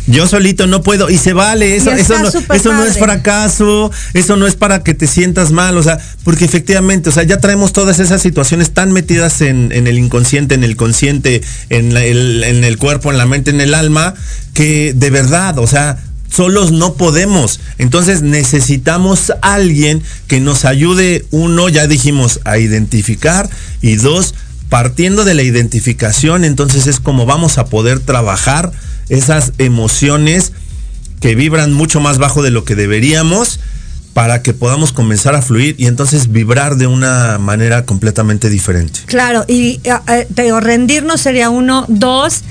yo solito no puedo y se vale, eso, eso, no, eso no es fracaso, eso no es para que te sientas mal, o sea, porque efectivamente, o sea, ya traemos todas esas situaciones tan metidas en, el inconsciente, en el consciente, en, el, en el cuerpo, en la mente, en el alma, que de verdad, o sea, solos no podemos. Entonces necesitamos alguien que nos ayude, uno, ya dijimos, a identificar y dos, partiendo de la identificación, entonces es como vamos a poder trabajar esas emociones que vibran mucho más bajo de lo que deberíamos para que podamos comenzar a fluir y entonces vibrar de una manera completamente diferente. Claro, y eh, eh rendirnos sería uno, dos,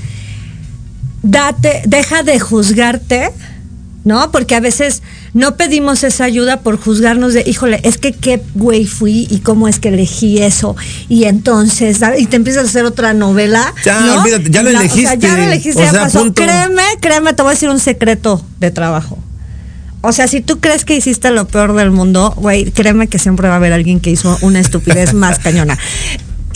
date, deja de juzgarte ¿no? Porque a veces no pedimos esa ayuda por juzgarnos de, híjole, es que qué güey fui y cómo es que elegí eso. Y entonces, y te empiezas a hacer otra novela. Ya, olvídate, ya lo elegiste. O sea, ya lo elegiste, ya pasó. Créeme, créeme, te voy a decir un secreto de trabajo. O sea, si tú crees que hiciste lo peor del mundo, güey, créeme que siempre va a haber alguien que hizo una estupidez más cañona.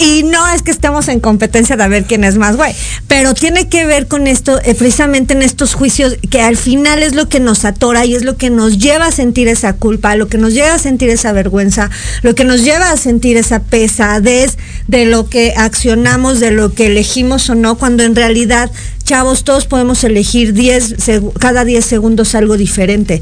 Y no es que estemos en competencia de ver quién es más güey, pero tiene que ver con esto, eh, precisamente en estos juicios, que al final es lo que nos atora y es lo que nos lleva a sentir esa culpa, lo que nos lleva a sentir esa vergüenza, lo que nos lleva a sentir esa pesadez de lo que accionamos, de lo que elegimos o no, cuando en realidad, chavos, todos podemos elegir 10, cada 10 segundos algo diferente.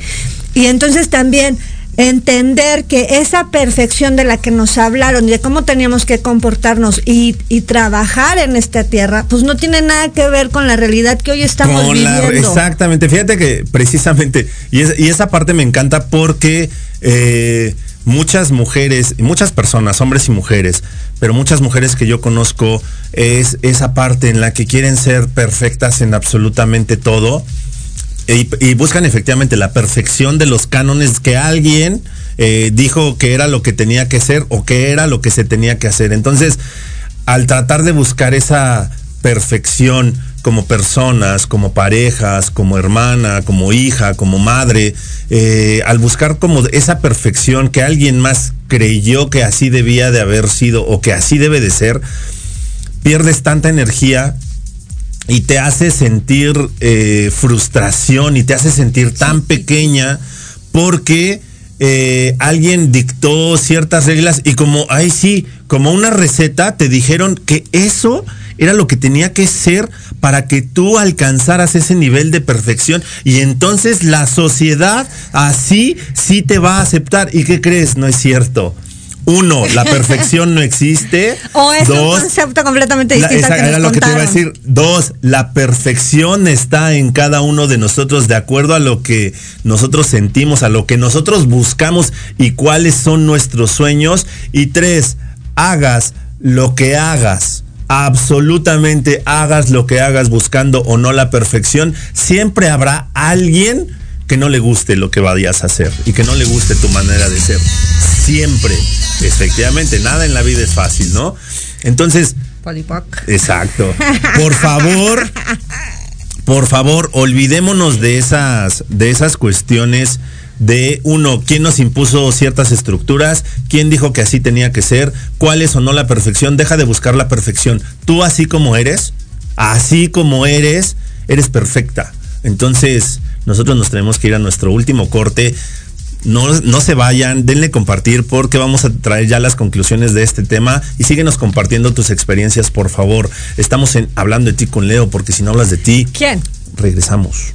Y entonces también entender que esa perfección de la que nos hablaron y de cómo teníamos que comportarnos y, trabajar en esta tierra, pues no tiene nada que ver con la realidad que hoy estamos viviendo. exactamente, fíjate que precisamente, y, esa parte me encanta porque eh, muchas mujeres, muchas personas, hombres y mujeres, pero muchas mujeres que yo conozco, es esa parte en la que quieren ser perfectas en absolutamente todo y, buscan efectivamente la perfección de los cánones que alguien eh, dijo que era lo que tenía que ser o que era lo que se tenía que hacer. Entonces, al tratar de buscar esa perfección como personas, como parejas, como hermana, como hija, como madre, eh, al buscar como esa perfección que alguien más creyó que así debía de haber sido o que así debe de ser, pierdes tanta energía y te hace sentir eh, frustración y te hace sentir tan pequeña porque eh, alguien dictó ciertas reglas y como, ay sí, como una receta, te dijeron que eso era lo que tenía que ser para que tú alcanzaras ese nivel de perfección y entonces la sociedad así sí te va a aceptar. ¿Y qué crees? No es cierto uno, la perfección no existe. O es dos, un concepto completamente distinto. era lo que te iba a decir. Dos, la perfección está en cada uno de nosotros de acuerdo a lo que nosotros sentimos, a lo que nosotros buscamos y cuáles son nuestros sueños. Y tres, hagas lo que hagas absolutamente hagas lo que hagas buscando o no la perfección, siempre habrá alguien que no le guste lo que vayas a hacer y que no le guste tu manera de ser. Siempre, efectivamente, nada en la vida es fácil, ¿no? Entonces, exacto. Por favor, por favor, olvidémonos de esas, de esas cuestiones de uno, quién nos impuso ciertas estructuras, quién dijo que así tenía que ser, cuál es o no la perfección, deja de buscar la perfección. Tú así como eres, así como eres, eres perfecta. Entonces, nosotros nos tenemos que ir a nuestro último corte. No, no, se vayan, denle compartir porque vamos a traer ya las conclusiones de este tema y síguenos compartiendo tus experiencias, por favor. Estamos en, hablando de ti con Leo, porque si no hablas de ti, ¿quién? Regresamos.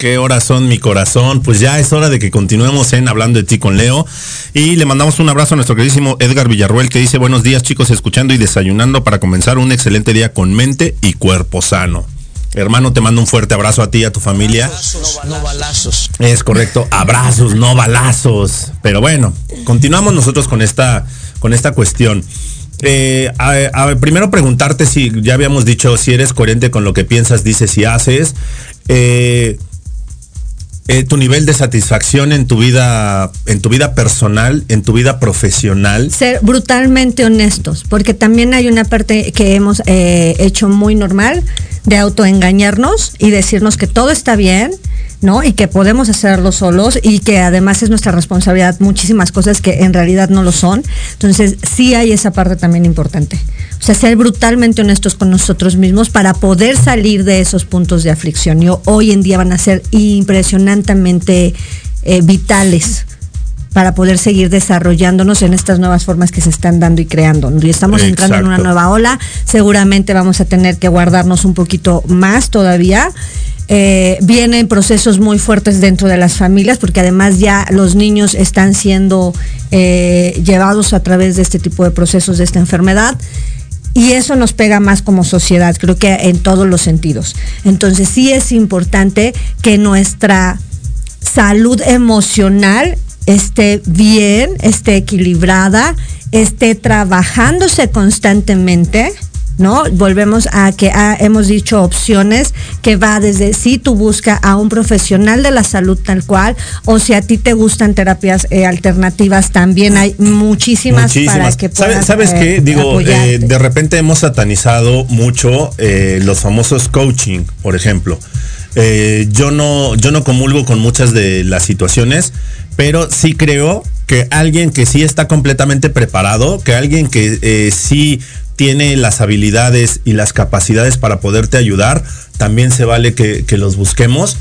Corazón, mi corazón. Pues ya es hora de que continuemos en Hablando de ti con Leo. Y le mandamos un abrazo a nuestro queridísimo Edgar Villarruel que dice buenos días chicos, escuchando y desayunando para comenzar un excelente día con mente y cuerpo sano. Hermano, te mando un fuerte abrazo a ti y a tu familia. Abrazos, no balazos. Es correcto, abrazos, no balazos. Pero bueno, continuamos nosotros con esta, con esta cuestión. Eh, primero preguntarte si ya habíamos dicho si eres coherente con lo que piensas, dices y haces. Eh, eh, tu nivel de satisfacción en tu vida, en tu vida personal, en tu vida profesional. Ser brutalmente honestos, porque también hay una parte que hemos eh, hecho muy normal de autoengañarnos y decirnos que todo está bien, ¿no? Y que podemos hacerlo solos y que además es nuestra responsabilidad muchísimas cosas que en realidad no lo son. Entonces, sí hay esa parte también importante. O sea, ser brutalmente honestos con nosotros mismos para poder salir de esos puntos de aflicción. Y hoy en día van a ser impresionantemente eh, vitales para poder seguir desarrollándonos en estas nuevas formas que se están dando y creando. Y estamos entrando en una nueva ola, seguramente vamos a tener que guardarnos un poquito más todavía. Eh, vienen procesos muy fuertes dentro de las familias, porque además ya los niños están siendo eh, llevados a través de este tipo de procesos de esta enfermedad. Y eso nos pega más como sociedad, creo que en todos los sentidos. Entonces sí es importante que nuestra salud emocional esté bien, esté equilibrada, esté trabajándose constantemente ¿no? Volvemos a que hemos dicho opciones que va desde si tú busca a un profesional de la salud tal cual o si a ti te gustan terapias eh, alternativas también hay muchísimas, para que puedas ¿Sabes, qué? Eh, Digo, eh, de repente hemos satanizado mucho los famosos coaching, por ejemplo. yo no yo no comulgo con muchas de las situaciones, pero sí creo que alguien que sí está completamente preparado, que alguien que sí tiene las habilidades y las capacidades para poderte ayudar, también se vale que, los busquemos.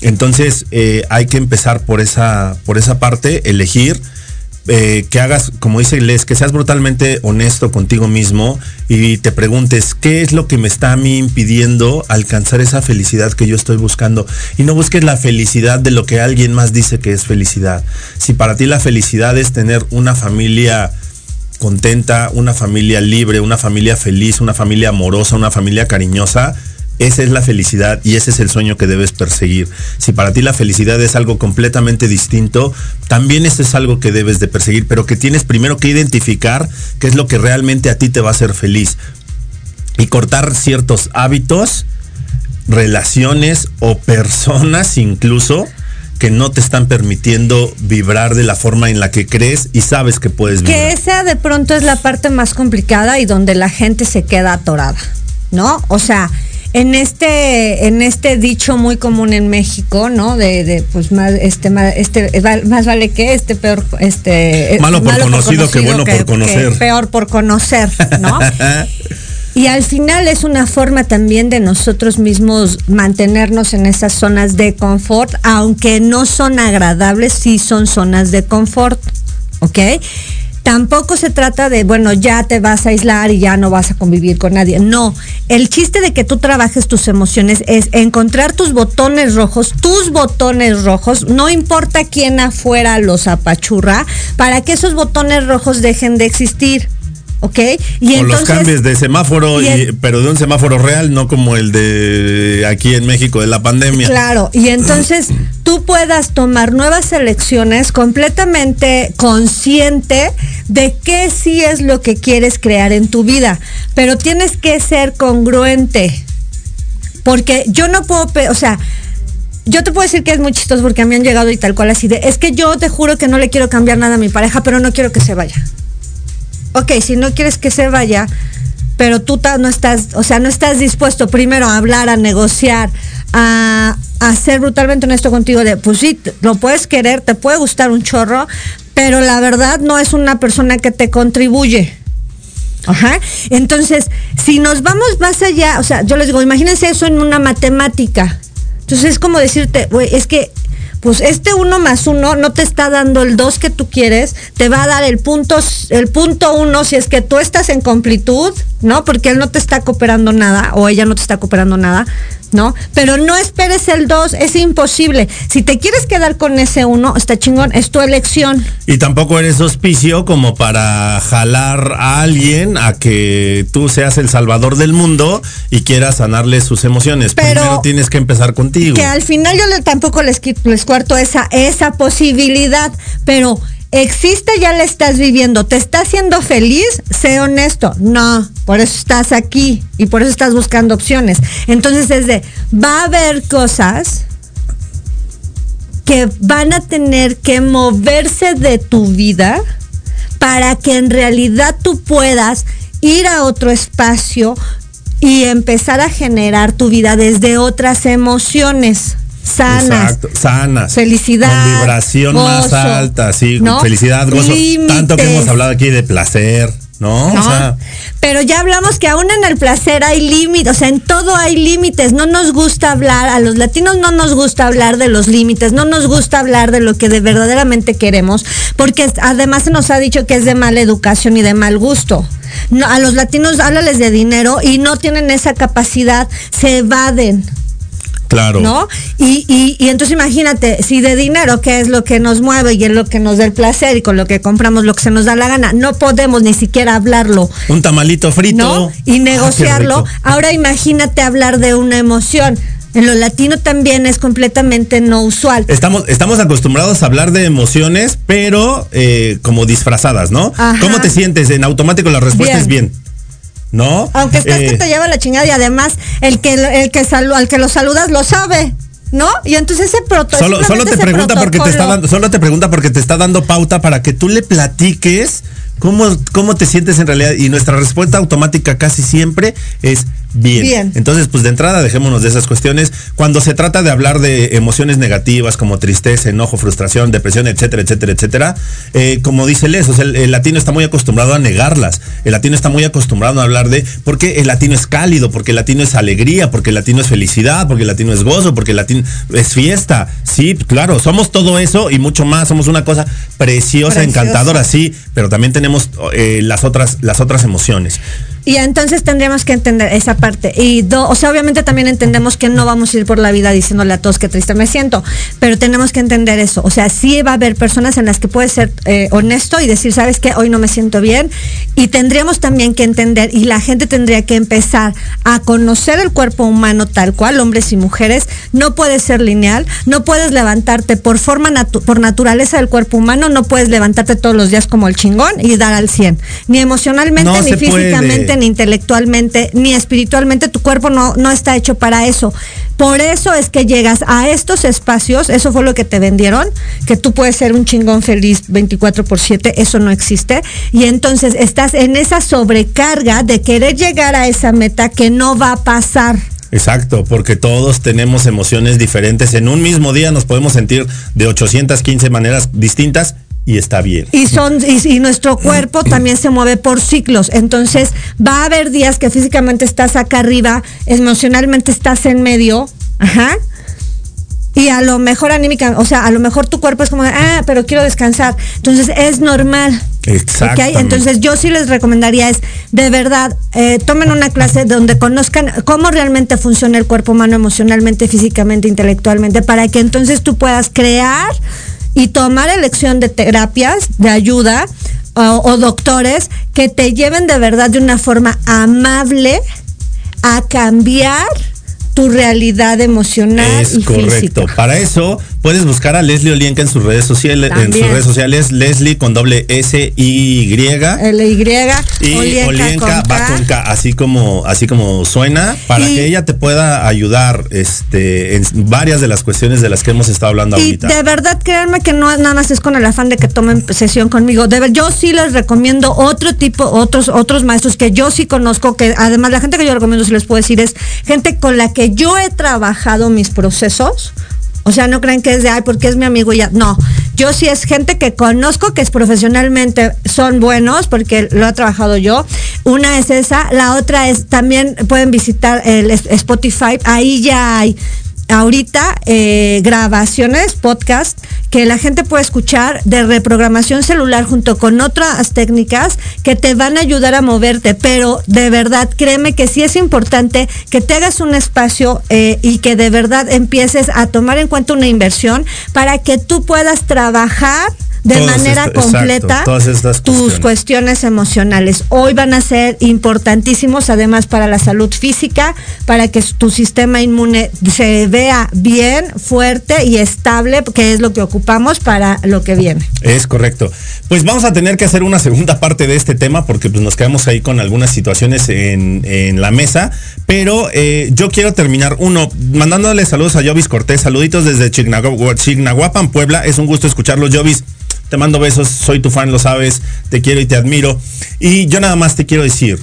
Entonces eh, hay que empezar por esa, por esa parte, elegir. Eh, que hagas, como dice Les, que seas brutalmente honesto contigo mismo y te preguntes qué es lo que me está a mí impidiendo alcanzar esa felicidad que yo estoy buscando. Y no busques la felicidad de lo que alguien más dice que es felicidad. Si para ti la felicidad es tener una familia contenta, una familia libre, una familia feliz, una familia amorosa, una familia cariñosa, esa es la felicidad y ese es el sueño que debes perseguir. Si para ti la felicidad es algo completamente distinto, también ese es algo que debes de perseguir, pero que tienes primero que identificar qué es lo que realmente a ti te va a hacer feliz y cortar ciertos hábitos, relaciones o personas incluso que no te están permitiendo vibrar de la forma en la que crees y sabes que puedes vibrar. Que esa de pronto es la parte más complicada y donde la gente se queda atorada, ¿no? O sea, en este en este dicho muy común en México, ¿no? De, pues más este más este más vale que este peor este malo por, conocido, que bueno por conocer. peor por conocer, ¿no? Y al final es una forma también de nosotros mismos mantenernos en esas zonas de confort, aunque no son agradables, sí son zonas de confort, ¿ok? Tampoco se trata de, bueno, ya te vas a aislar y ya no vas a convivir con nadie. No, el chiste de que tú trabajes tus emociones es encontrar tus botones rojos, tus botones rojos, no importa quién afuera los apachurra, para que esos botones rojos dejen de existir. ¿Ok? Y los cambios de semáforo, pero de un semáforo real, no como el de aquí en México de la pandemia. Claro, y entonces tú puedas tomar nuevas elecciones completamente consciente de qué sí es lo que quieres crear en tu vida, pero tienes que ser congruente, porque yo no puedo, o sea, yo te puedo decir que es muy chistoso porque a mí han llegado y tal cual así de, es que yo te juro que no le quiero cambiar nada a mi pareja, pero no quiero que se vaya ok, si no quieres que se vaya, pero tú no estás, o sea, no estás dispuesto primero a hablar, a negociar, a, ser brutalmente honesto contigo de, pues sí, lo puedes querer, te puede gustar un chorro, pero la verdad no es una persona que te contribuye. Ajá. Entonces, si nos vamos más allá, o sea, yo les digo, imagínense eso en una matemática. Entonces es como decirte, güey, es que pues este uno más uno no te está dando el dos que tú quieres, te va a dar el punto, el punto uno si es que tú estás en completud, ¿no? Porque él no te está cooperando nada o ella no te está cooperando nada, ¿no? Pero no esperes el 2, es imposible. Si te quieres quedar con ese 1, está chingón, es tu elección. Y tampoco eres auspicio como para jalar a alguien a que tú seas el salvador del mundo y quieras sanarle sus emociones. Pero Primero tienes que empezar contigo. Que al final yo tampoco les, les cuarto esa, esa posibilidad, pero existe, ya la estás viviendo, ¿te está haciendo feliz? Sé honesto. No, por eso estás aquí y por eso estás buscando opciones. Entonces es de, va a haber cosas que van a tener que moverse de tu vida para que en realidad tú puedas ir a otro espacio y empezar a generar tu vida desde otras emociones sanas. sanas. Felicidad. Con vibración más alta, sí, felicidad, gozo. Tanto que hemos hablado aquí de placer, ¿no? O sea, pero ya hablamos que aún en el placer hay límites, o sea, en todo hay límites. No nos gusta hablar, a los latinos no nos gusta hablar de los límites, no nos gusta hablar de lo que de verdaderamente queremos, porque además se nos ha dicho que es de mala educación y de mal gusto. No, a los latinos háblales de dinero y no tienen esa capacidad, se evaden. Claro. ¿No? Y, y, y, entonces imagínate, si de dinero, que es lo que nos mueve y es lo que nos da el placer y con lo que compramos lo que se nos da la gana, no podemos ni siquiera hablarlo. Un tamalito frito. ¿no? Y negociarlo. Ahora imagínate hablar de una emoción. En lo latino también es completamente no usual. Estamos, estamos acostumbrados a hablar de emociones, pero eh, como disfrazadas, ¿no? Ajá. ¿Cómo te sientes? En automático la respuesta Bien. es bien. ¿No? Aunque estás Eh, que te lleva la chingada y además el que el que salu- al que lo saludas lo sabe, ¿no? Y entonces ese proto Solo, solo te pregunta porque te está protocolo- dando, solo te pregunta porque te está dando pauta para que tú le platiques cómo, cómo te sientes en realidad. Y nuestra respuesta automática casi siempre es bien. Bien. Entonces, pues de entrada dejémonos de esas cuestiones. Cuando se trata de hablar de emociones negativas como tristeza, enojo, frustración, depresión, etcétera, etcétera, etcétera, eh, como dice Les, o sea, el, el latino está muy acostumbrado a negarlas. El latino está muy acostumbrado a hablar de porque el latino es cálido, porque el latino es alegría, porque el latino es felicidad, porque el latino es gozo, porque el latino es fiesta. Sí, claro, somos todo eso y mucho más. Somos una cosa preciosa, Preciosa. encantadora, sí, pero también tenemos eh, las otras, las otras emociones. Y entonces tendríamos que entender esa parte. Y do- o sea, obviamente también entendemos que no vamos a ir por la vida diciéndole a todos qué triste me siento, pero tenemos que entender eso. O sea, sí va a haber personas en las que puedes ser eh, honesto y decir, sabes qué, hoy no me siento bien. Y tendríamos también que entender, y la gente tendría que empezar a conocer el cuerpo humano tal cual, hombres y mujeres. No puede ser lineal, no puedes levantarte por forma, natu- por naturaleza del cuerpo humano, no puedes levantarte todos los días como el chingón y dar al 100. Ni emocionalmente, No ni puede. Ni intelectualmente, ni espiritualmente, tu cuerpo no, no está hecho para eso. Por eso es que llegas a estos espacios, eso fue lo que te vendieron, que tú puedes ser un chingón feliz 24 por 7, eso no existe. Y entonces estás en esa sobrecarga de querer llegar a esa meta que no va a pasar. Exacto, porque todos tenemos emociones diferentes. En un mismo día nos podemos sentir de 815 maneras distintas y está bien. Y son y, y nuestro cuerpo también se mueve por ciclos. Entonces, va a haber días que físicamente estás acá arriba, emocionalmente estás en medio, ajá. Y a lo mejor anímica, o sea, a lo mejor tu cuerpo es como, ah, pero quiero descansar. Entonces es normal. Exactamente. ¿ok? Entonces yo sí les recomendaría es, de verdad, eh, tomen una clase donde conozcan cómo realmente funciona el cuerpo humano emocionalmente, físicamente, intelectualmente, para que entonces tú puedas crear y tomar elección de terapias, de ayuda o, o doctores que te lleven de verdad de una forma amable a cambiar tu realidad emocional Es y correcto. física. Para eso puedes buscar a Leslie Olienka en sus redes sociales, en sus redes sociales, Leslie con doble S Y L Y y Olienka Olienka con va con K, así como, así como suena, para Y- que ella te pueda ayudar este, en varias de las cuestiones de las que hemos estado hablando Y ahorita. de verdad, créanme que no nada más es con el afán de que tomen sesión conmigo. De ver, yo sí les recomiendo otro tipo, otros, otros maestros que yo sí conozco, que además la gente que yo recomiendo, si les puedo decir, es gente con la que yo he trabajado mis procesos. O sea, no creen que es de, ay, porque es mi amigo y ya. No, yo sí es gente que conozco, que es profesionalmente son buenos, porque lo he trabajado yo. Una es esa, la otra es, también pueden visitar el Spotify, ahí ya hay ahorita eh, grabaciones, podcast, que la gente puede escuchar de reprogramación celular junto con otras técnicas que te van a ayudar a moverte, pero de verdad créeme que sí es importante que te hagas un espacio eh, y que de verdad empieces a tomar en cuenta una inversión para que tú puedas trabajar de manera completa tus cuestiones. cuestiones emocionales. Hoy van a ser importantísimos además para la salud física, para que tu sistema inmune se vea bien, fuerte y estable, que es lo que ocupamos para lo que viene. Es correcto. Pues vamos a tener que hacer una segunda parte de este tema porque pues, nos quedamos ahí con algunas situaciones en, en la mesa. Pero eh, yo quiero terminar, uno, mandándole saludos a Jovis Cortés, saluditos desde Chignahu- Chignahuapan, Puebla. Es un gusto escucharlos, Jovis. Te mando besos, soy tu fan, lo sabes, te quiero y te admiro. Y yo nada más te quiero decir,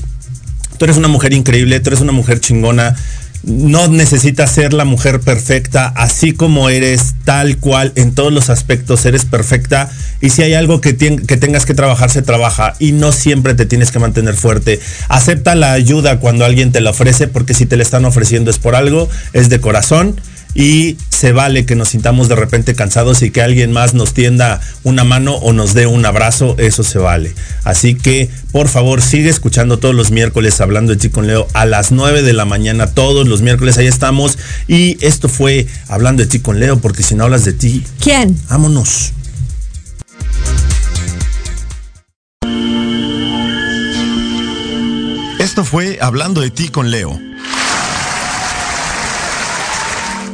tú eres una mujer increíble, tú eres una mujer chingona. no necesitas ser la mujer perfecta, así como eres, tal cual, en todos los aspectos eres perfecta. Y si hay algo que, que tengas que trabajar, se trabaja. Y no siempre te tienes que mantener fuerte. Acepta la ayuda cuando alguien te la ofrece, porque si te la están ofreciendo es por algo, es de corazón y se vale que nos sintamos de repente cansados y que alguien más nos tienda una mano o nos dé un abrazo, eso se vale. Así que, por favor, sigue escuchando todos los miércoles hablando de Chico Leo a las 9 de la mañana, todos los miércoles ahí estamos. Y esto fue hablando de Chico Leo, porque si no hablas de ti, ¿quién? Vámonos. Esto fue Hablando de ti con Leo